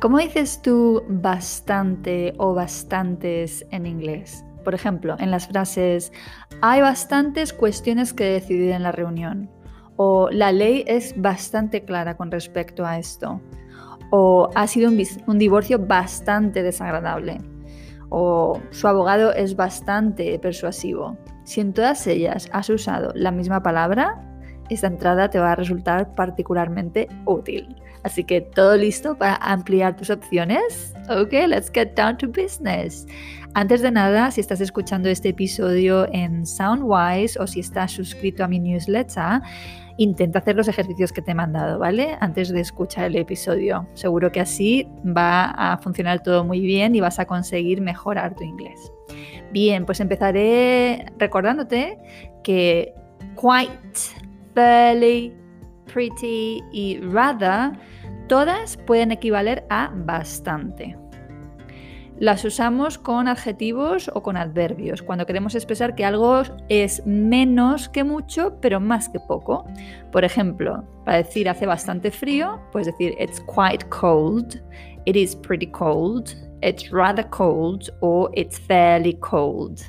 ¿Cómo dices tú bastante o bastantes en inglés? Por ejemplo, en las frases hay bastantes cuestiones que decidir en la reunión o la ley es bastante clara con respecto a esto o ha sido un, un divorcio bastante desagradable o su abogado es bastante persuasivo. Si en todas ellas has usado la misma palabra, esta entrada te va a resultar particularmente útil. Así que todo listo para ampliar tus opciones. Ok, let's get down to business. Antes de nada, si estás escuchando este episodio en Soundwise o si estás suscrito a mi newsletter, intenta hacer los ejercicios que te he mandado, ¿vale? Antes de escuchar el episodio. Seguro que así va a funcionar todo muy bien y vas a conseguir mejorar tu inglés. Bien, pues empezaré recordándote que quite, fairly, pretty y rather, todas pueden equivaler a bastante. Las usamos con adjetivos o con adverbios, cuando queremos expresar que algo es menos que mucho, pero más que poco. Por ejemplo, para decir hace bastante frío, puedes decir it's quite cold, it is pretty cold, it's rather cold o it's fairly cold.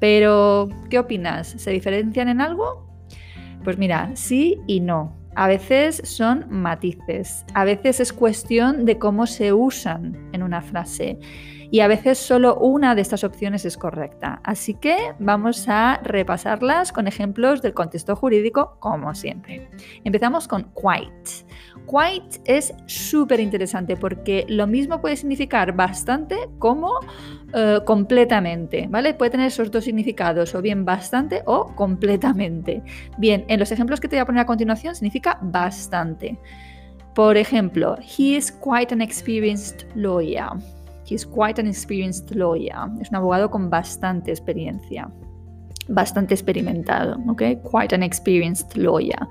Pero, ¿qué opinas? ¿Se diferencian en algo? Pues mira, sí y no. A veces son matices, a veces es cuestión de cómo se usan en una frase y a veces solo una de estas opciones es correcta. Así que vamos a repasarlas con ejemplos del contexto jurídico como siempre. Empezamos con quite. Quite es súper interesante porque lo mismo puede significar bastante como eh, completamente, ¿vale? Puede tener esos dos significados, o bien bastante o completamente. Bien, en los ejemplos que te voy a poner a continuación significa bastante. Por ejemplo, he is quite an experienced lawyer. He's quite an experienced lawyer. Es un abogado con bastante experiencia, bastante experimentado, ¿ok? Quite an experienced lawyer.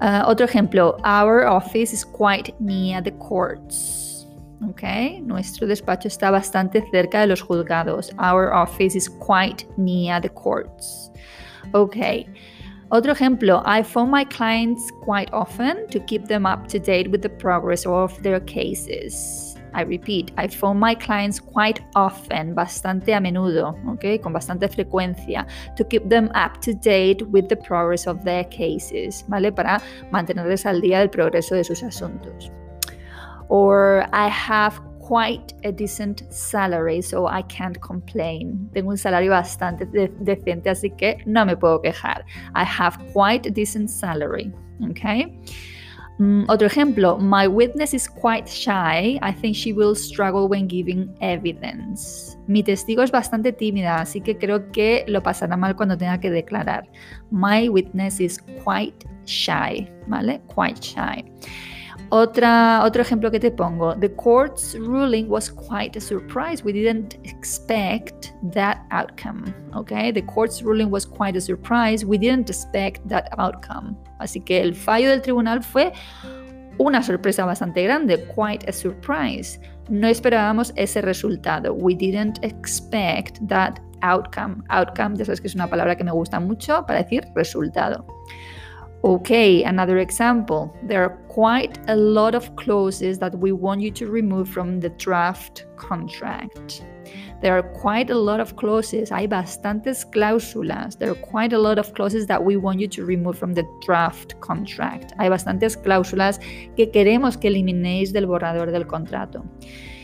Uh, otro ejemplo, our office is quite near the courts. ¿ok? Nuestro despacho está bastante cerca de los juzgados. Our office is quite near the courts. Ok. Otro ejemplo, I phone my clients quite often to keep them up to date with the progress of their cases. I repeat, I phone my clients quite often, bastante a menudo, okay, con bastante frecuencia, to keep them up to date with the progress of their cases, ¿vale? Para mantenerles al día del progreso de sus asuntos. Or I have quite a decent salary, so I can't complain. Tengo un salario bastante de decente, así que no me puedo quejar. I have quite a decent salary, okay? Mm, otro ejemplo, my witness is quite shy. I think she will struggle when giving evidence. Mi testigo es bastante tímida, así que creo que lo pasará mal cuando tenga que declarar. My witness is quite shy, ¿vale? Quite shy. Otra, otro ejemplo que te pongo. The court's ruling was quite a surprise. We didn't expect that outcome. Okay? The court's ruling was quite a surprise. We didn't expect that outcome. Así que el fallo del tribunal fue una sorpresa bastante grande. Quite a surprise. No esperábamos ese resultado. We didn't expect that outcome. Outcome, ya sabes que es una palabra que me gusta mucho para decir resultado. Okay, another example. There are quite a lot of clauses that we want you to remove from the draft contract. There are quite a lot of clauses. Hay bastantes cláusulas. There are quite a lot of clauses that we want you to remove from the draft contract. Hay bastantes cláusulas que queremos que eliminéis del borrador del contrato.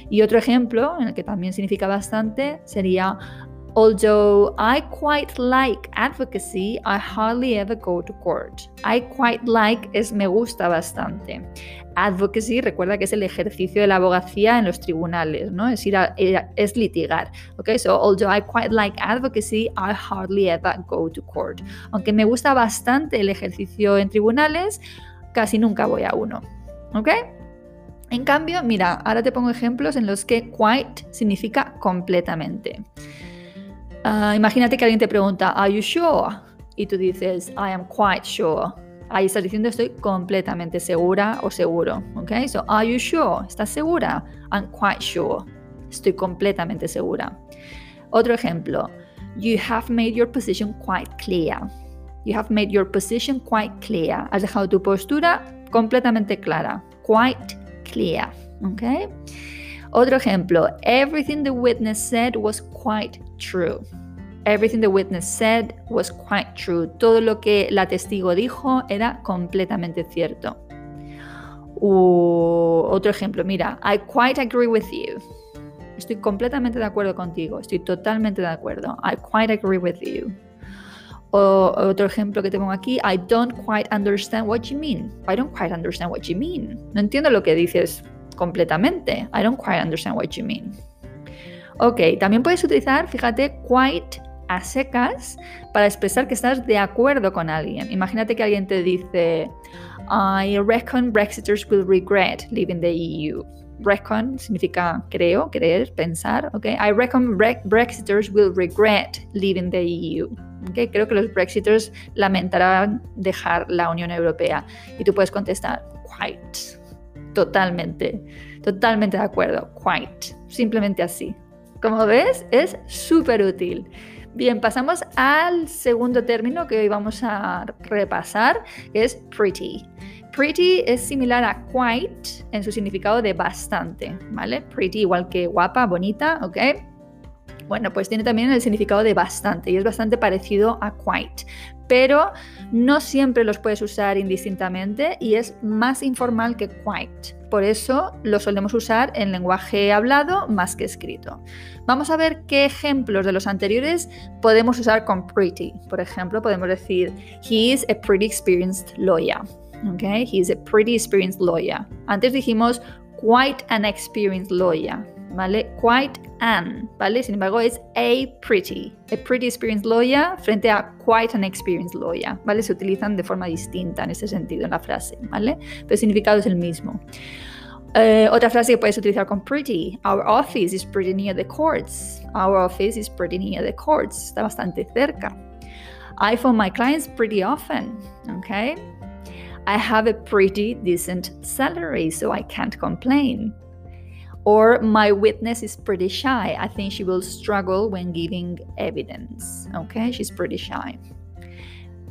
Y otro ejemplo, en el que también significa bastante, sería Although I quite like advocacy, I hardly ever go to court. I quite like es me gusta bastante. Advocacy, recuerda que es el ejercicio de la abogacía en los tribunales, ¿no? Es ir es litigar. Okay, so although I quite like advocacy, I hardly ever go to court. Aunque me gusta bastante el ejercicio en tribunales, casi nunca voy a uno. ¿Ok? En cambio, mira, ahora te pongo ejemplos en los que quite significa completamente. Ah, imagínate que alguien te pregunta, ¿Are you sure? Y tú dices, I am quite sure. Ahí estás diciendo, estoy completamente segura o seguro. ¿Ok? So, ¿Are you sure? ¿Estás segura? I'm quite sure. Estoy completamente segura. Otro ejemplo, You have made your position quite clear. You have made your position quite clear. Has dejado tu postura completamente clara. Quite clear. ¿Ok? Otro ejemplo, everything the witness said was quite true. Everything the witness said was quite true. Todo lo que la testigo dijo era completamente cierto. otro ejemplo, mira, I quite agree with you. Estoy completamente de acuerdo contigo. Estoy totalmente de acuerdo. I quite agree with you. O otro ejemplo que te pongo aquí, I don't quite understand what you mean. I don't quite understand what you mean. No entiendo lo que dices completamente. I don't quite understand what you mean. Ok, también puedes utilizar, fíjate, quite a secas para expresar que estás de acuerdo con alguien. Imagínate que alguien te dice, I reckon Brexiters will regret leaving the EU. Reckon significa creo, creer, pensar. Okay? I reckon Brexiters will regret leaving the EU. Okay? Creo que los Brexiters lamentarán dejar la Unión Europea. Y tú puedes contestar, quite. Totalmente, totalmente de acuerdo. Quite. Simplemente así. Como ves, es súper útil. Bien, pasamos al segundo término que hoy vamos a repasar, que es pretty. Pretty es similar a quite en su significado de bastante, ¿vale? Pretty igual que guapa, bonita, ¿ok? Bueno, pues tiene también el significado de bastante y es bastante parecido a quite, pero no siempre los puedes usar indistintamente y es más informal que quite. Por eso lo solemos usar en lenguaje hablado más que escrito. Vamos a ver qué ejemplos de los anteriores podemos usar con pretty. Por ejemplo, podemos decir, he is a pretty experienced lawyer. Okay, he is a pretty experienced lawyer. Antes dijimos quite an experienced lawyer. ¿Vale? Quite an, ¿vale? Sin embargo, es a pretty, a pretty experienced lawyer frente a quite an experienced lawyer, ¿vale? Se utilizan de forma distinta en ese sentido en la frase, ¿vale? Pero el significado es el mismo. Uh, otra frase que puedes utilizar con pretty. Our office is pretty near the courts. Our office is pretty near the courts. Está bastante cerca. I phone my clients pretty often. Okay. I have a pretty decent salary, so I can't complain. Or my witness is pretty shy. I think she will struggle when giving evidence. Okay, she's pretty shy.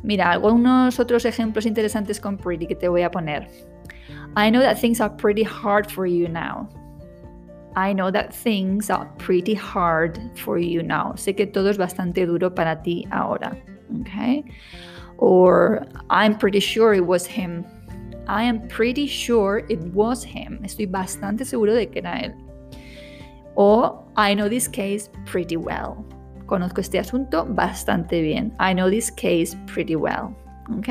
Mira, algunos otros ejemplos interesantes con pretty que te voy a poner. I know that things are pretty hard for you now. I know that things are pretty hard for you now. Sé que todo es bastante duro para ti ahora. Okay? Or I'm pretty sure it was him. I am pretty sure it was him. Estoy bastante seguro de que era él. O I know this case pretty well. Conozco este asunto bastante bien. I know this case pretty well. ¿Ok?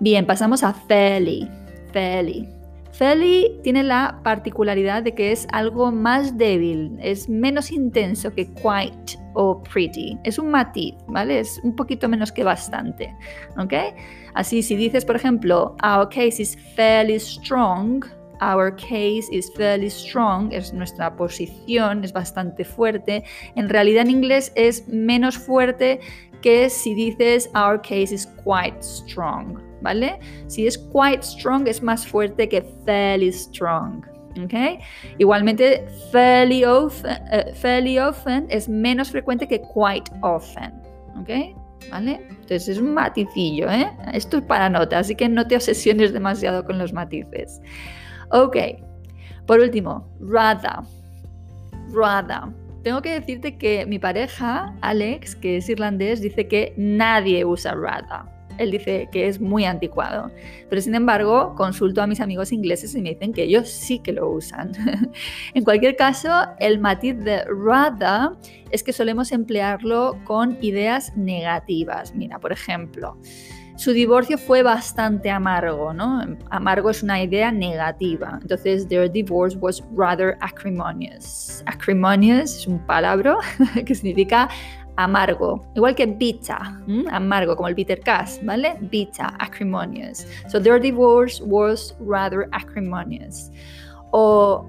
Bien, pasamos a fairly. Fairly. Fairly tiene la particularidad de que es algo más débil, es menos intenso que quite o pretty. Es un matiz, ¿vale? Es un poquito menos que bastante, ¿ok? Así, si dices, por ejemplo, our case is fairly strong, our case is fairly strong, es nuestra posición, es bastante fuerte. En realidad en inglés es menos fuerte que si dices our case is quite strong, ¿vale? Si es quite strong es más fuerte que fairly strong. ¿Okay? Igualmente, fairly often, eh, fairly often, es menos frecuente que quite often. ¿okay? ¿Vale? Entonces es un maticillo, ¿eh? Esto es para nota, así que no te obsesiones demasiado con los matices. Ok, por último, rather. Rather. Tengo que decirte que mi pareja, Alex, que es irlandés, dice que nadie usa rather. Él dice que es muy anticuado. Pero sin embargo, consulto a mis amigos ingleses y me dicen que ellos sí que lo usan. en cualquier caso, el matiz de rather es que solemos emplearlo con ideas negativas. Mira, por ejemplo, su divorcio fue bastante amargo, ¿no? Amargo es una idea negativa. Entonces, their divorce was rather acrimonious. Acrimonious es un palabra que significa amargo, igual que bitter, amargo, como el bitter cash, ¿vale? Bitter, acrimonious. So their divorce was rather acrimonious. O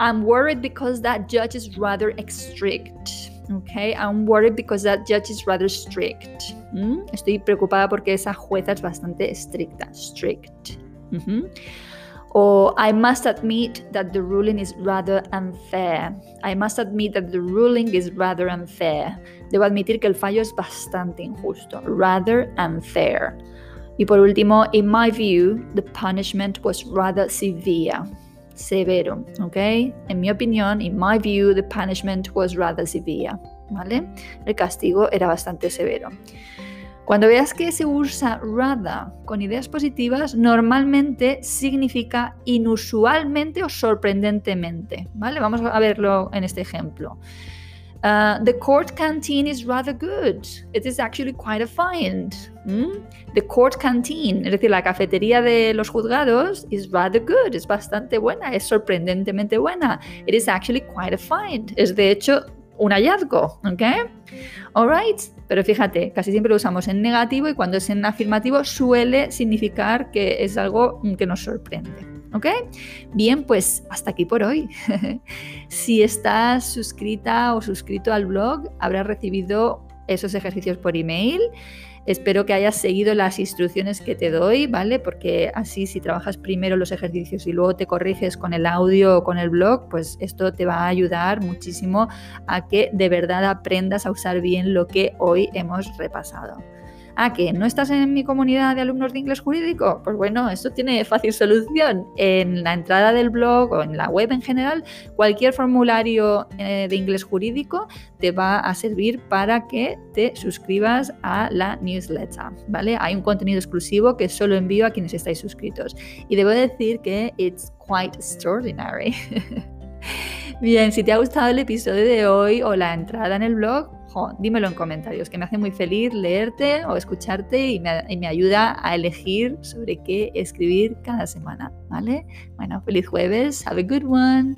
I'm worried because that judge is rather strict. Okay, I'm worried because that judge is rather strict. ¿Mm? Estoy preocupada porque esa jueza es bastante estricta. Strict. O I must admit that the ruling is rather unfair. I must admit that the ruling is rather unfair. Debo admitir que el fallo es bastante injusto. Rather unfair. Y por último, in my view, the punishment was rather severe severo, ¿ok? En mi opinión, in my view, the punishment was rather severe, ¿vale? El castigo era bastante severo. Cuando veas que se usa rather con ideas positivas, normalmente significa inusualmente o sorprendentemente, ¿vale? Vamos a verlo en este ejemplo. Uh, the court canteen is rather good. It is actually quite a find. Mm? The court canteen, es decir, la cafetería de los juzgados, is rather good. Es bastante buena, es sorprendentemente buena. It is actually quite a find. Es de hecho un hallazgo, ¿ok? Alright, pero fíjate, casi siempre lo usamos en negativo y cuando es en afirmativo suele significar que es algo que nos sorprende. ¿Ok? Bien, pues hasta aquí por hoy. si estás suscrita o suscrito al blog, habrás recibido esos ejercicios por email. Espero que hayas seguido las instrucciones que te doy, ¿vale? Porque así si trabajas primero los ejercicios y luego te corriges con el audio o con el blog, pues esto te va a ayudar muchísimo a que de verdad aprendas a usar bien lo que hoy hemos repasado. ¿A que no estás en mi comunidad de alumnos de inglés jurídico? Pues bueno, esto tiene fácil solución. En la entrada del blog o en la web en general, cualquier formulario eh, de inglés jurídico te va a servir para que te suscribas a la newsletter, ¿vale? Hay un contenido exclusivo que solo envío a quienes estáis suscritos. Y debo decir que it's quite extraordinary. Bien, si te ha gustado el episodio de hoy o la entrada en el blog, dímelo en comentarios, que me hace muy feliz leerte o escucharte y me, y me ayuda a elegir sobre qué escribir cada semana, ¿vale? Bueno, feliz jueves, have a good one.